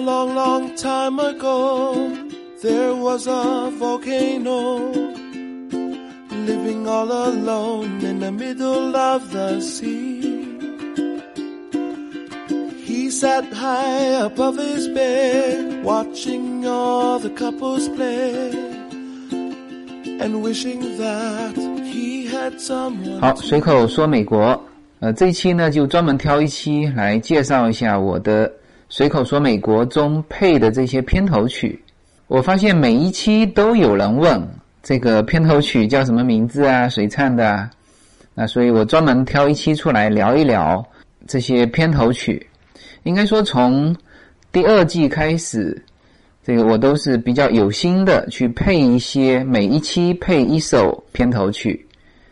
A long, long time ago, there was a volcano living all alone in the middle of the sea. He sat high above his bed, watching all the couples play, and wishing that he had someone. 好，随口说美国，呃，这一期呢就专门挑一期来介绍一下我的《 随口说美国》中配的这些片头曲。我发现每一期都有人问这个片头曲叫什么名字啊，谁唱的啊？那所以我专门挑一期出来聊一聊这些片头曲。应该说从第二季开始，这个我都是比较有心的去配一些，每一期配一首片头曲。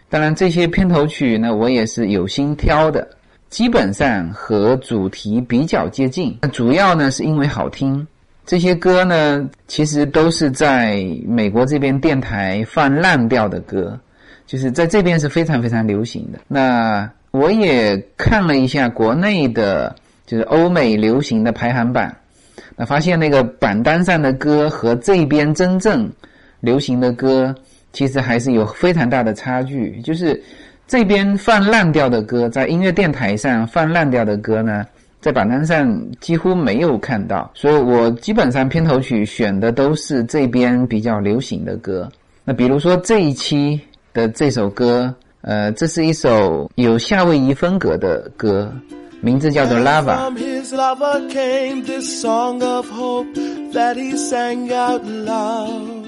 当然，这些片头曲呢，我也是有心挑的，基本上和主题比较接近。那主要呢，是因为好听。这些歌呢，其实都是在美国这边电台放烂掉的歌，就是在这边是非常非常流行的。那我也看了一下国内的，就是欧美流行的排行榜，那发现那个榜单上的歌和这边真正流行的歌。其实还是有非常大的差距，就是这边放烂掉的歌，在音乐电台上放烂掉的歌呢，在榜单上几乎没有看到，所以我基本上片头曲选的都是这边比较流行的歌。那比如说这一期的这首歌，呃，这是一首有夏威夷风格的歌，名字叫做《Lava》。From his lover came this song of hope that he sang out loud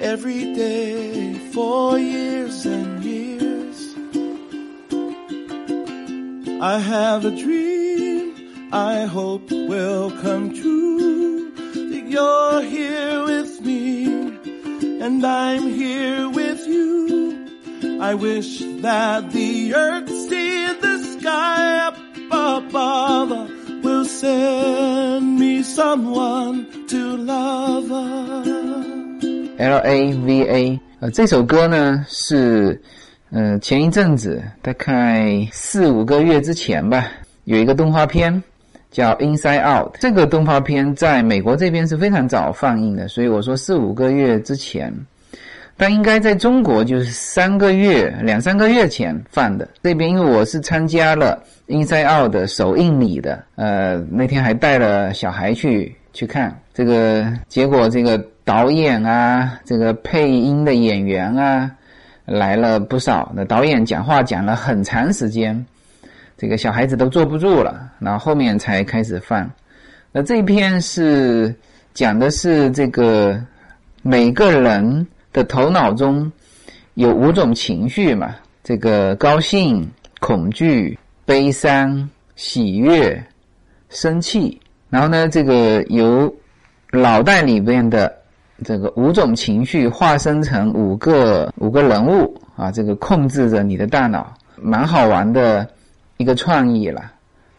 every day for years and years. I have a dream I hope will come true. That you're here with me and I'm here with you. I wish that the earth in the sky up above will send me someone to love. L A V A，呃，这首歌呢是， 呃，前一阵子大概四五个月之前吧，有一个动画片叫《Inside Out》。这个动画片在美国这边是非常早放映的，所以我说四五个月之前，但应该在中国就是三个月、两三个月前放的。这边因为我是参加了《Inside Out》的首映礼的，呃，那天还带了小孩去去看。这个结果，这个导演啊，这个配音的演员啊，来了不少。那导演讲话讲了很长时间，这个小孩子都坐不住了，然后后面才开始放。那这一篇是讲的是这个每个人的头脑中有五种情绪嘛，这个高兴、恐惧、悲伤、喜悦、生气。然后呢，这个由脑袋里边的这个五种情绪化身成五个五个人物啊，这个控制着你的大脑，蛮好玩的一个创意了。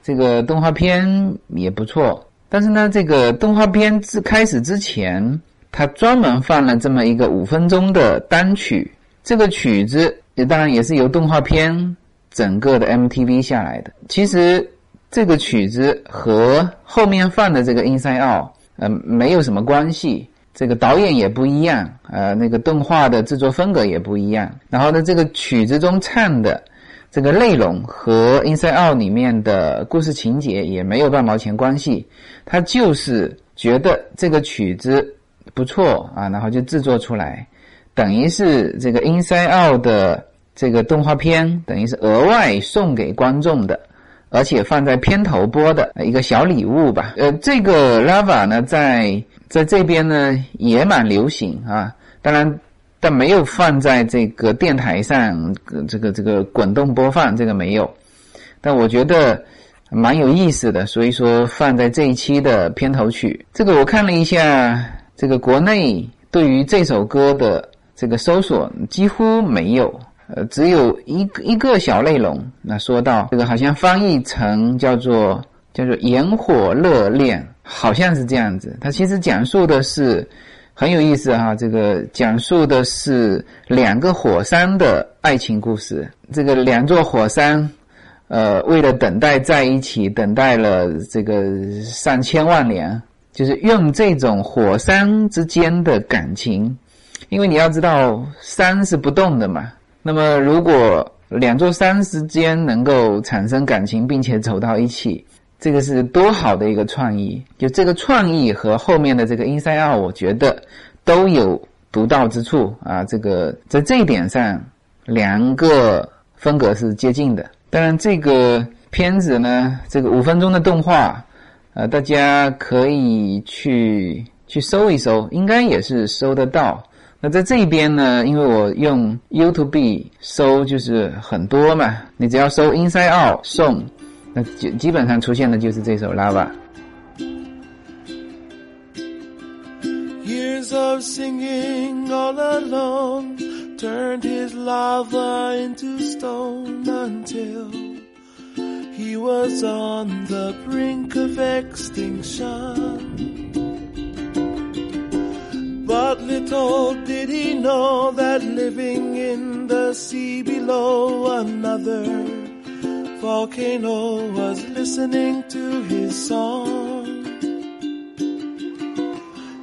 这个动画片也不错，但是呢，这个动画片之开始之前，他专门放了这么一个五分钟的单曲。这个曲子也当然也是由动画片整个的 MTV 下来的。其实这个曲子和后面放的这个 Inside Out。呃，没有什么关系。这个导演也不一样，呃，那个动画的制作风格也不一样。然后呢，这个曲子中唱的这个内容和《Inside Out》里面的故事情节也没有半毛钱关系。他就是觉得这个曲子不错啊，然后就制作出来，等于是这个《Inside Out》的这个动画片，等于是额外送给观众的。而且放在片头播的一个小礼物吧。呃，这个 Lava 呢，在在这边呢也蛮流行啊。当然，但没有放在这个电台上，这个这个滚动播放这个没有。但我觉得蛮有意思的，所以说放在这一期的片头曲。这个我看了一下，这个国内对于这首歌的这个搜索几乎没有。呃，只有一个一个小内容。那说到这个，好像翻译成叫做叫做“炎火热恋”，好像是这样子。它其实讲述的是很有意思哈，这个讲述的是两个火山的爱情故事。这个两座火山，呃，为了等待在一起，等待了这个上千万年，就是用这种火山之间的感情，因为你要知道山是不动的嘛。那么如果两座山之间能够产生感情，并且走到一起，这个是多好的一个创意！就这个创意和后面的这个 Inside Out，我觉得都有独到之处啊。这个在这一点上，两个风格是接近的。当然，这个片子呢，这个五分钟的动画。呃，大家可以去去搜一搜，应该也是搜得到。那在这边呢，因为我用 YouTube 搜，就是很多嘛，你只要搜 Inside Out 送那基基本上出现的就是这首 Lava。Years of singing all alone turned his lava into stone until he was on the brink of extinction. But little did he know that living in the sea below another volcano was listening to his song.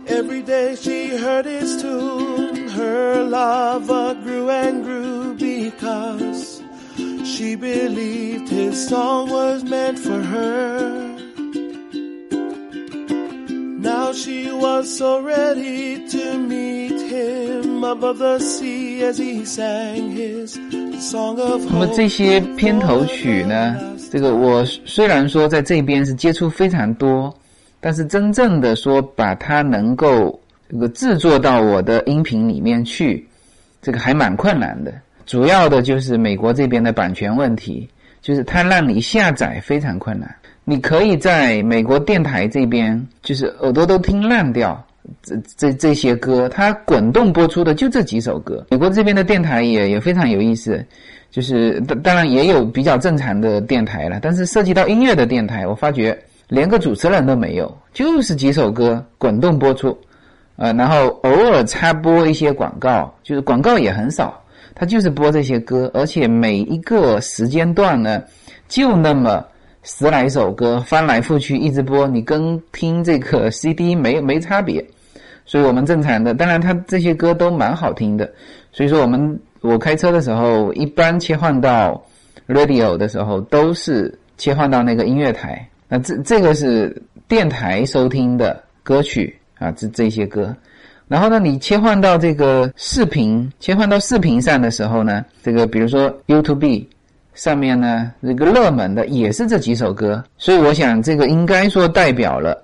Every day she heard his tune, her lava grew and grew because she believed his song was meant for her. Now she was so ready to meet him above the sea as he sang his 那么这些片头曲呢？这个我虽然说在这边是接触非常多，但是真正的说把它能够这个制作到我的音频里面去，这个还蛮困难的。主要的就是美国这边的版权问题，就是它让你下载非常困难。你可以在美国电台这边，就是耳朵都听烂掉，这这这些歌，它滚动播出的就这几首歌。美国这边的电台也也非常有意思，就是当当然也有比较正常的电台了，但是涉及到音乐的电台，我发觉连个主持人都没有，就是几首歌滚动播出，呃，然后偶尔插播一些广告，就是广告也很少。它就是播这些歌，而且每一个时间段呢，就那么十来首歌，翻来覆去一直播，你跟听这个 CD 没没差别。所以我们正常的，当然他这些歌都蛮好听的。所以说我们我开车的时候，一般切换到 radio 的时候，都是切换到那个音乐台。那这这个是电台收听的歌曲啊，这这些歌。然后呢，你切换到这个视频，切换到视频上的时候呢，这个比如说 YouTube 上面呢，这个热门的也是这几首歌，所以我想这个应该说代表了，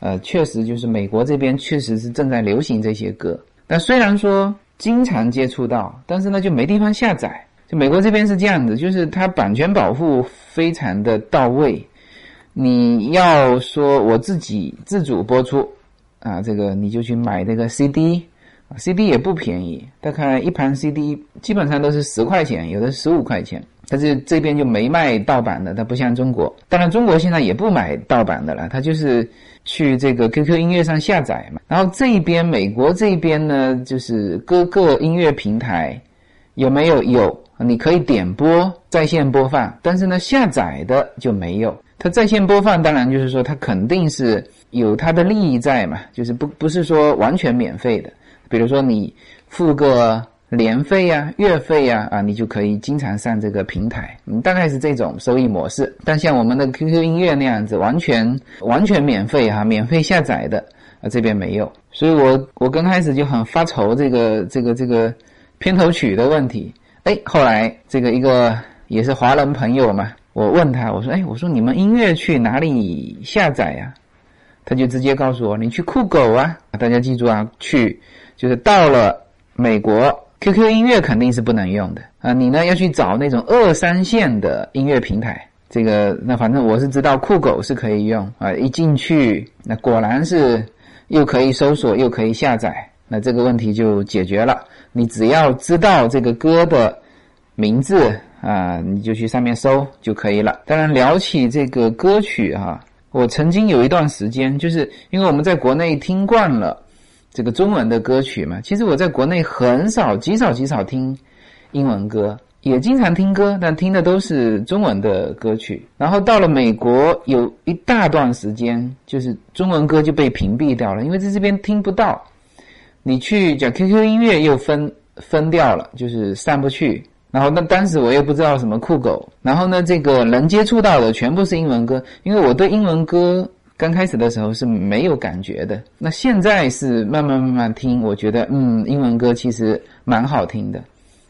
呃，确实就是美国这边确实是正在流行这些歌。但虽然说经常接触到，但是呢就没地方下载。就美国这边是这样子，就是它版权保护非常的到位，你要说我自己自主播出。啊，这个你就去买这个 CD，CD 也不便宜，大概一盘 CD 基本上都是十块钱，有的十五块钱。但是这边就没卖盗版的，它不像中国。当然，中国现在也不买盗版的了，它就是去这个 QQ 音乐上下载嘛。然后这边美国这边呢，就是各个音乐平台有没有有，你可以点播在线播放，但是呢下载的就没有。它在线播放，当然就是说它肯定是。有它的利益在嘛，就是不不是说完全免费的，比如说你付个年费呀、月费呀，啊，你就可以经常上这个平台，你，大概是这种收益模式。但像我们的 QQ 音乐那样子，完全完全免费哈，免费下载的啊，这边没有。所以我我刚开始就很发愁这个这个这个片头曲的问题，哎，后来这个一个也是华人朋友嘛，我问他，我说，哎，我说你们音乐去哪里下载呀？他就直接告诉我：“你去酷狗啊！大家记住啊，去就是到了美国，QQ 音乐肯定是不能用的啊。你呢要去找那种二三线的音乐平台。这个那反正我是知道酷狗是可以用啊。一进去，那果然是又可以搜索又可以下载，那这个问题就解决了。你只要知道这个歌的名字啊，你就去上面搜就可以了。当然聊起这个歌曲哈。”我曾经有一段时间，就是因为我们在国内听惯了这个中文的歌曲嘛，其实我在国内很少、极少、极少听英文歌也经常听歌，但听的都是中文的歌曲。然后到了美国，有一大段时间就是中文歌就被屏蔽掉了，因为在这边听不到。你去讲 QQ 音乐又分分掉了，就是上不去。然后那当时我又不知道什么酷狗，然后呢，这个能接触到的全部是英文歌，因为我对英文歌刚开始的时候是没有感觉的。那现在是慢慢慢慢听，我觉得嗯，英文歌其实蛮好听的。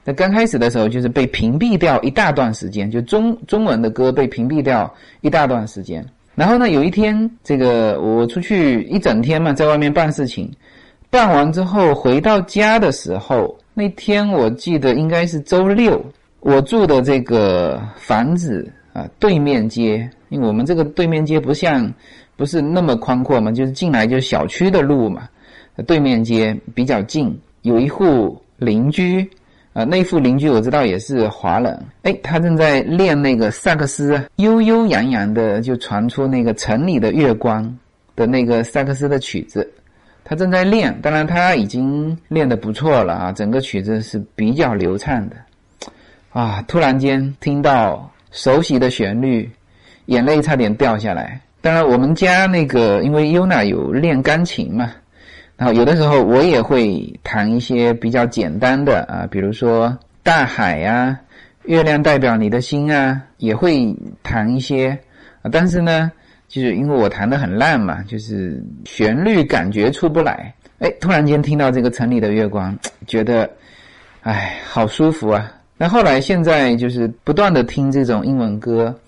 那刚开始的时候就是被屏蔽掉一大段时间，就中中文的歌被屏蔽掉一大段时间。然后呢，有一天这个我出去一整天嘛，在外面办事情，办完之后回到家的时候。那天我记得应该是周六，我住的这个房子啊，对面街，因为我们这个对面街不像，不是那么宽阔嘛，就是进来就是小区的路嘛，对面街比较近，有一户邻居啊，那户邻居我知道也是华人，哎，他正在练那个萨克斯，悠悠扬扬的就传出那个城里的月光的那个萨克斯的曲子。他正在练，当然他已经练得不错了啊，整个曲子是比较流畅的，啊，突然间听到熟悉的旋律，眼泪差点掉下来。当然，我们家那个因为优娜有练钢琴嘛，然后有的时候我也会弹一些比较简单的啊，比如说大海呀、月亮代表你的心啊，也会弹一些啊，但是呢。就是因为我弹的很烂嘛，就是旋律感觉出不来。哎，突然间听到这个城里的月光，觉得，哎，好舒服啊。那后来现在就是不断的听这种英文歌，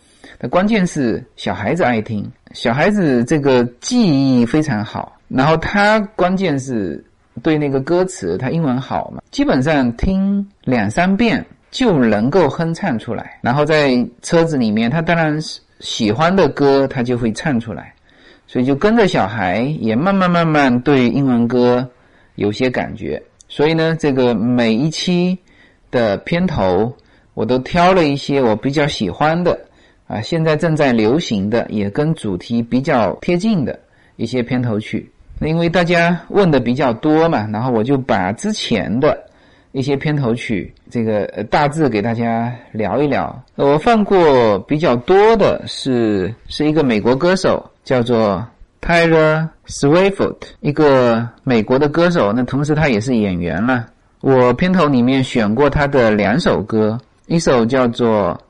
那关键是小孩子爱听，小孩子这个记忆非常好，然后他关键是对那个歌词，他英文好嘛，基本上听两三遍就能够哼唱出来。然后在车子里面，他当然是。喜欢的歌，他就会唱出来，所以就跟着小孩也慢慢慢慢对英文歌有些感觉。所以呢，这个每一期的片头，我都挑了一些我比较喜欢的啊，现在正在流行的，也跟主题比较贴近的一些片头曲。因为大家问的比较多嘛，然后我就把之前的。一些片头曲，这个大致给大家聊一聊。我放过比较多的是是一个美国歌手，叫做 Tyler Swift，一个美国的歌手。那同时他也是演员了。我片头里面选过他的两首歌，一首叫做《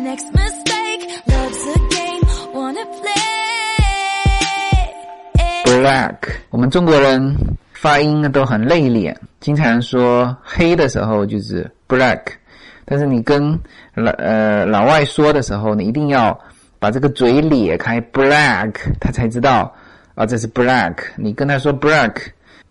next Black，我们中国人发音都很内敛，经常说黑的时候就是 black，但是你跟老呃老外说的时候，你一定要把这个嘴咧开，black，他才知道啊这是 black。你跟他说 black，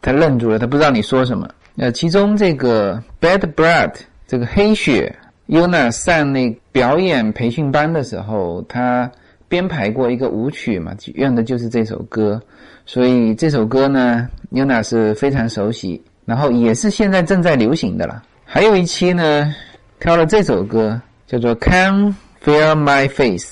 他愣住了，他不知道你说什么。呃，其中这个 bad blood，这个黑血，Yuna 上那表演培训班的时候，他编排过一个舞曲嘛，用的就是这首歌。所以这首歌呢，Yuna 是非常熟悉，然后也是现在正在流行的了。还有一期呢，挑了这首歌，叫做《Can Feel My Face》。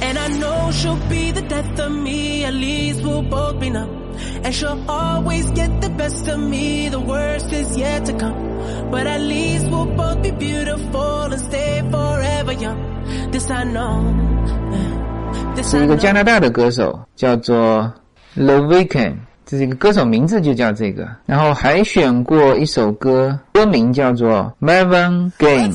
And I know she'll be the death of me, at least we'll both be numb. And she'll always get the best of me, the worst is yet to come. But at least we'll both be beautiful and stay forever young. This I know. 是一个加拿大的歌手，叫做 The Weeknd，这是一个歌手名字就叫这个。然后还选过一首歌，歌名叫做 Marvin Gaye。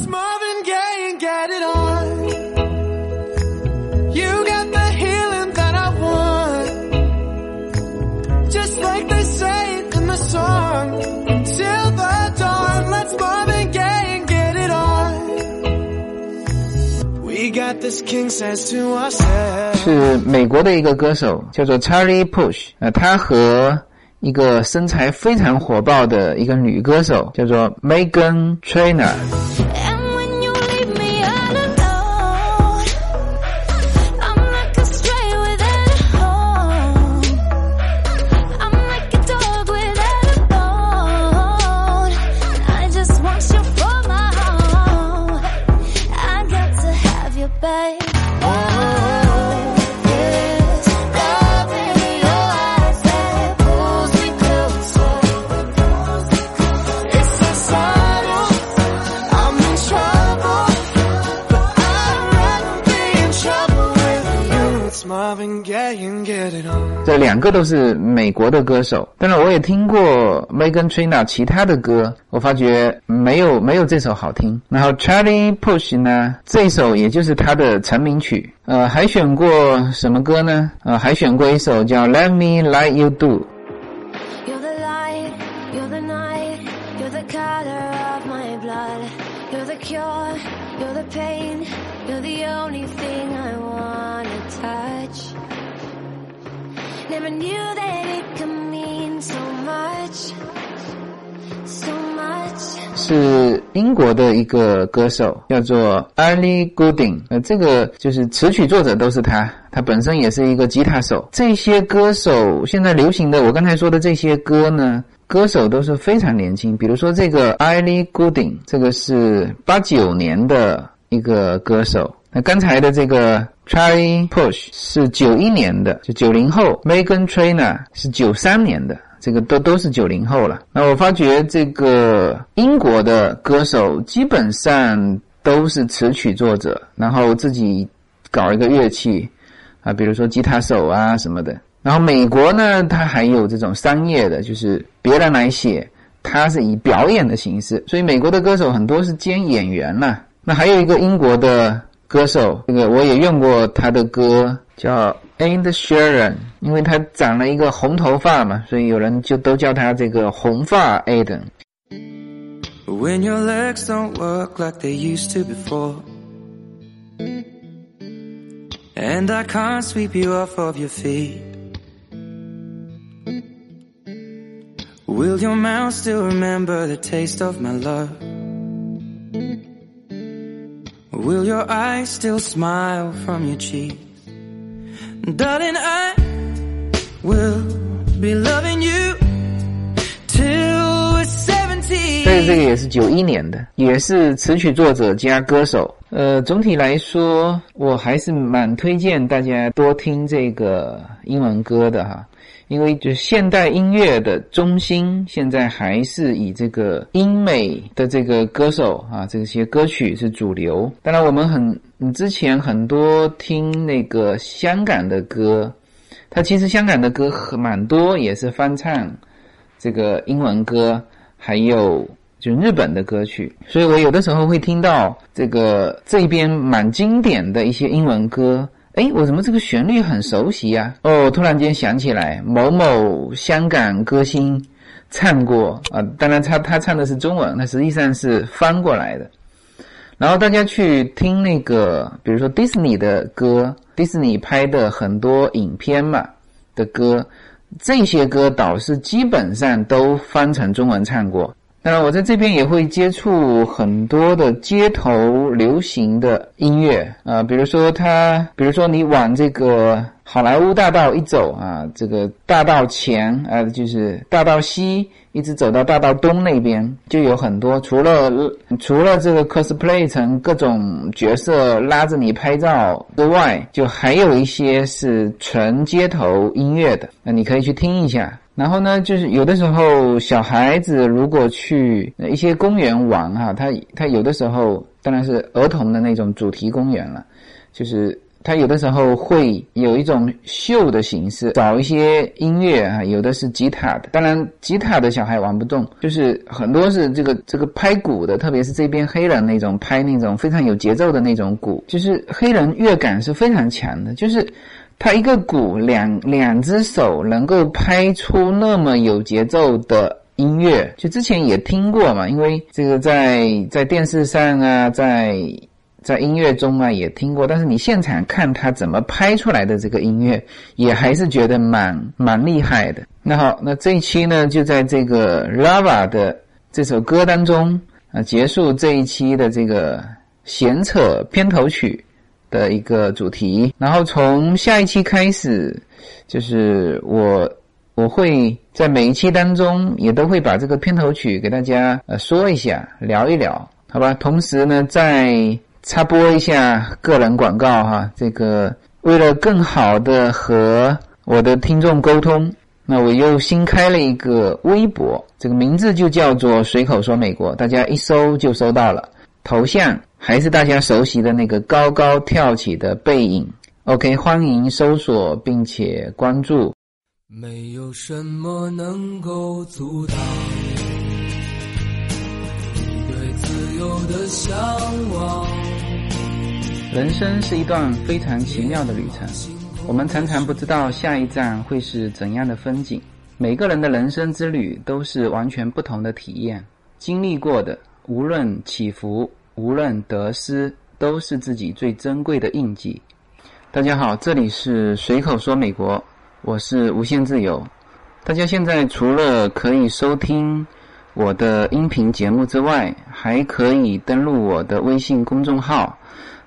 是美国的一个歌手，叫做 Charlie Push。呃，他和一个身材非常火爆的一个女歌手，叫做 Megan Trainer。两个都是美国的歌手，当然我也听过 Megan Trainor 其他的歌，我发觉没有没有这首好听。然后 Charlie Puth 呢，这首也就是他的成名曲，呃，还选过什么歌呢？呃，还选过一首叫 Let Me Like You Do。是英国的一个歌手，叫做 Ellie Goulding。呃，这个就是词曲作者都是他，他本身也是一个吉他手。这些歌手现在流行的，我刚才说的这些歌呢，歌手都是非常年轻。比如说这个 Ellie Goulding，这个是八九年的一个歌手。那刚才的这个 Charlie Push 是九一年的，就九零后；Megan Trainor 是九三年的。这个都都是九零后了。那我发觉这个英国的歌手基本上都是词曲作者，然后自己搞一个乐器啊，比如说吉他手啊什么的。然后美国呢，它还有这种商业的，就是别人来写，它是以表演的形式，所以美国的歌手很多是兼演员呐、那还有一个英国的歌手，这个我也用过他的歌，叫 Ed Sheeran，因为他长了一个红头发嘛，所以有人就都叫他这个红发 Eden。 When your legs don't work like they used to before. And I can't sweep you off of your feet. Will your mouth still remember the taste of my love? Will your eyes still smile from your cheeks? Darling, I will be loving you till we're 17. 但是这个也是九一年的，也是词曲作者加歌手。呃，总体来说，我还是蛮推荐大家多听这个英文歌的哈，因为就现代音乐的中心，现在还是以这个英美的这个歌手啊，这些歌曲是主流。当然，我们很之前很多听那个香港的歌，它其实香港的歌很蛮多，也是翻唱这个英文歌，还有就日本的歌曲，所以我有的时候会听到这个这边蛮经典的一些英文歌。诶，我怎么这个旋律很熟悉呀、哦，突然间想起来，某某香港歌星唱过啊、当然他他唱的是中文，他实际上是翻过来的。然后大家去听那个，比如说迪士尼的歌，迪士尼拍的很多影片嘛的歌，这些歌倒是基本上都翻成中文唱过。当然，我在这边也会接触很多的街头流行的音乐啊、比如说他，比如说你往这个好莱坞大道一走啊，这个大道前啊，就是大道西，一直走到大道东那边，就有很多除了除了这个 cosplay 成各种角色拉着你拍照之外，就还有一些是纯街头音乐的，那你可以去听一下。然后呢，就是有的时候小孩子如果去一些公园玩哈，他他有的时候当然是儿童的那种主题公园了，就是他有的时候会有一种秀的形式，找一些音乐啊，有的是吉他的，当然吉他的小孩玩不动，就是很多是这个这个拍鼓的，特别是这边黑人那种拍那种非常有节奏的那种鼓，就是黑人乐感是非常强的，就是。他一个鼓两两只手能够拍出那么有节奏的音乐，就之前也听过嘛，因为这个在在电视上啊，在在音乐中啊也听过，但是你现场看他怎么拍出来的这个音乐，也还是觉得蛮蛮厉害的。那好，那这一期呢就在这个 Lava 的这首歌当中啊结束这一期的这个闲扯片头曲的一个主题，然后从下一期开始，就是我我会在每一期当中也都会把这个片头曲给大家呃说一下，聊一聊，好吧？同时呢，再插播一下个人广告哈，这个为了更好的和我的听众沟通，那我又新开了一个微博，这个名字就叫做“随口说美国”，大家一搜就搜到了。头像还是大家熟悉的那个高高跳起的背影。OK，欢迎搜索并且关注。没有什么能够阻挡你对自由的向往。人生是一段非常奇妙的旅程，我们常常不知道下一站会是怎样的风景。每个人的人生之旅都是完全不同的体验，经历过的，无论起伏，无论得失，都是自己最珍贵的印记。大家好，这里是随口说美国，我是无限自由。大家现在除了可以收听我的音频节目之外，还可以登录我的微信公众号。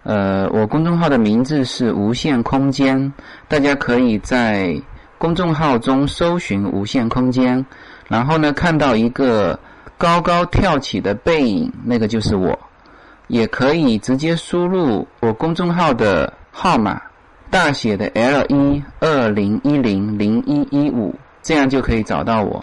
呃，我公众号的名字是无限空间，大家可以在公众号中搜寻“无限空间”，然后呢，看到一个高高跳起的背影，那个就是我。也可以直接输入我公众号的号码，大写的 L 一二零一零零一一五，这样就可以找到我。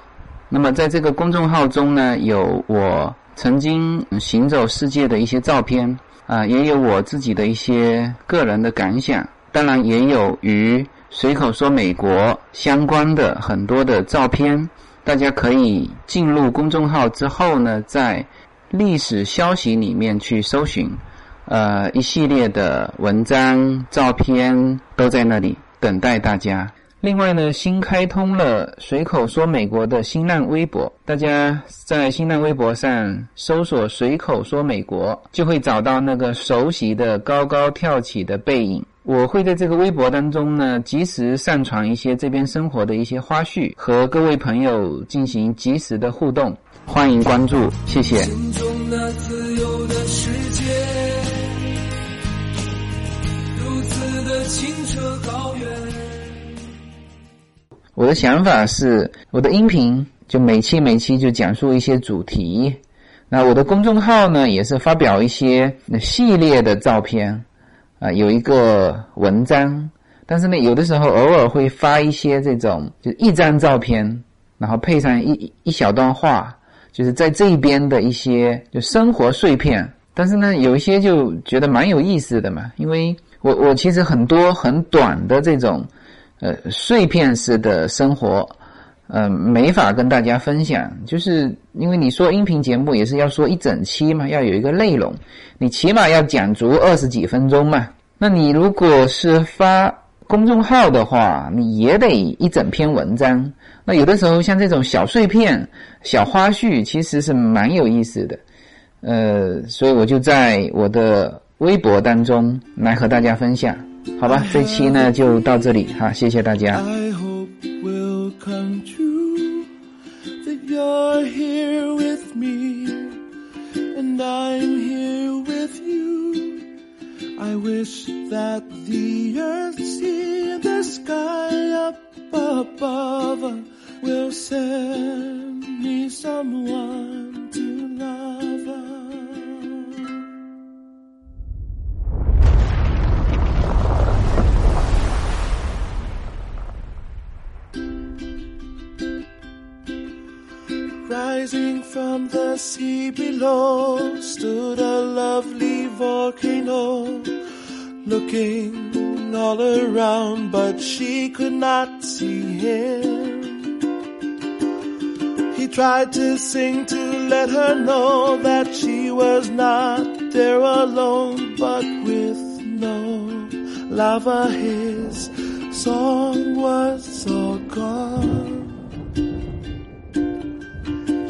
那么在这个公众号中呢，有我曾经行走世界的一些照片。啊，也有我自己的一些个人的感想，当然也有与随口说美国相关的很多的照片。大家可以进入公众号之后呢，在历史消息里面去搜寻，呃，一系列的文章、照片都在那里等待大家。另外呢，新开通了随口说美国的新浪微博，大家在新浪微博上搜索“随口说美国”，就会找到那个熟悉的高高跳起的背影。我会在这个微博当中呢，及时上传一些这边生活的一些花絮，和各位朋友进行及时的互动。欢迎关注，谢谢。我的想法是，我的音频就每期每期就讲述一些主题，那我的公众号呢也是发表一些系列的照片，啊，有一个文章，但是呢有的时候偶尔会发一些这种就一张照片，然后配上一一小段话，就是在这边的一些就生活碎片，但是呢有一些就觉得蛮有意思的嘛，因为我我其实很多很短的这种。呃，碎片式的生活，呃，没法跟大家分享，就是因为你说音频节目也是要说一整期嘛，要有一个内容，你起码要讲足二十几分钟嘛。那你如果是发公众号的话，你也得一整篇文章。那有的时候像这种小碎片、小花絮，其实是蛮有意思的。呃，所以我就在我的微博当中来和大家分享。好吧，这期呢就到这里哈，谢谢大家。Here with me and I'm here. I wish that the earth, sea, and the sky up above will send me someone to love. Rising from the sea below stood a lovely volcano, looking all around, but she could not see him. He tried to sing to let her know that she was not there alone, but with no lava, his song was all gone.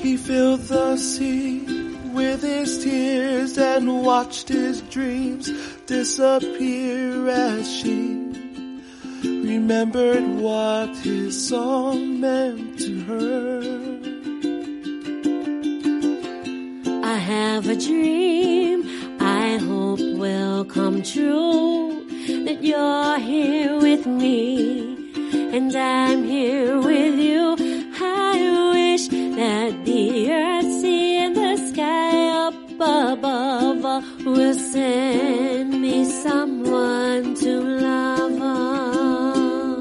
He filled the sea with his tears and watched his dreams disappear as she remembered what his song meant to her. I have a dream I hope will come true that you're here with me and I'm here with you. I wish that the earth, sea, and the sky up above will send me someone to love. on.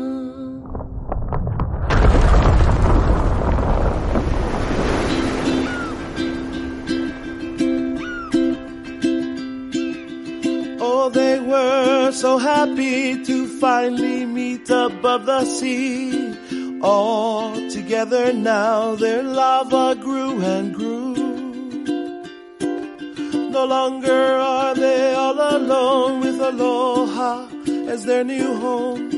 Oh, they were so happy to finally meet above the sea. All together now their lava grew and grew. No longer are they all alone with Aloha as their new home.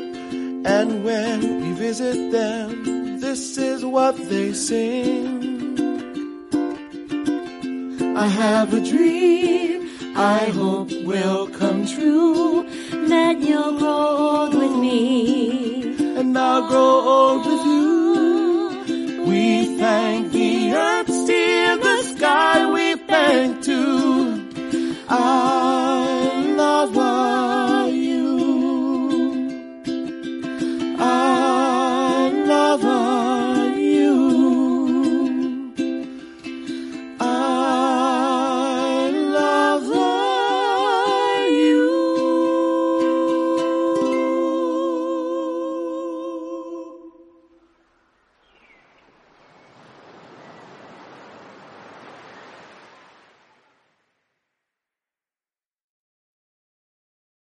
And when we visit them, this is what they sing. I have a dream I hope will come true. That you'll grow old with me. And I'll grow old with you.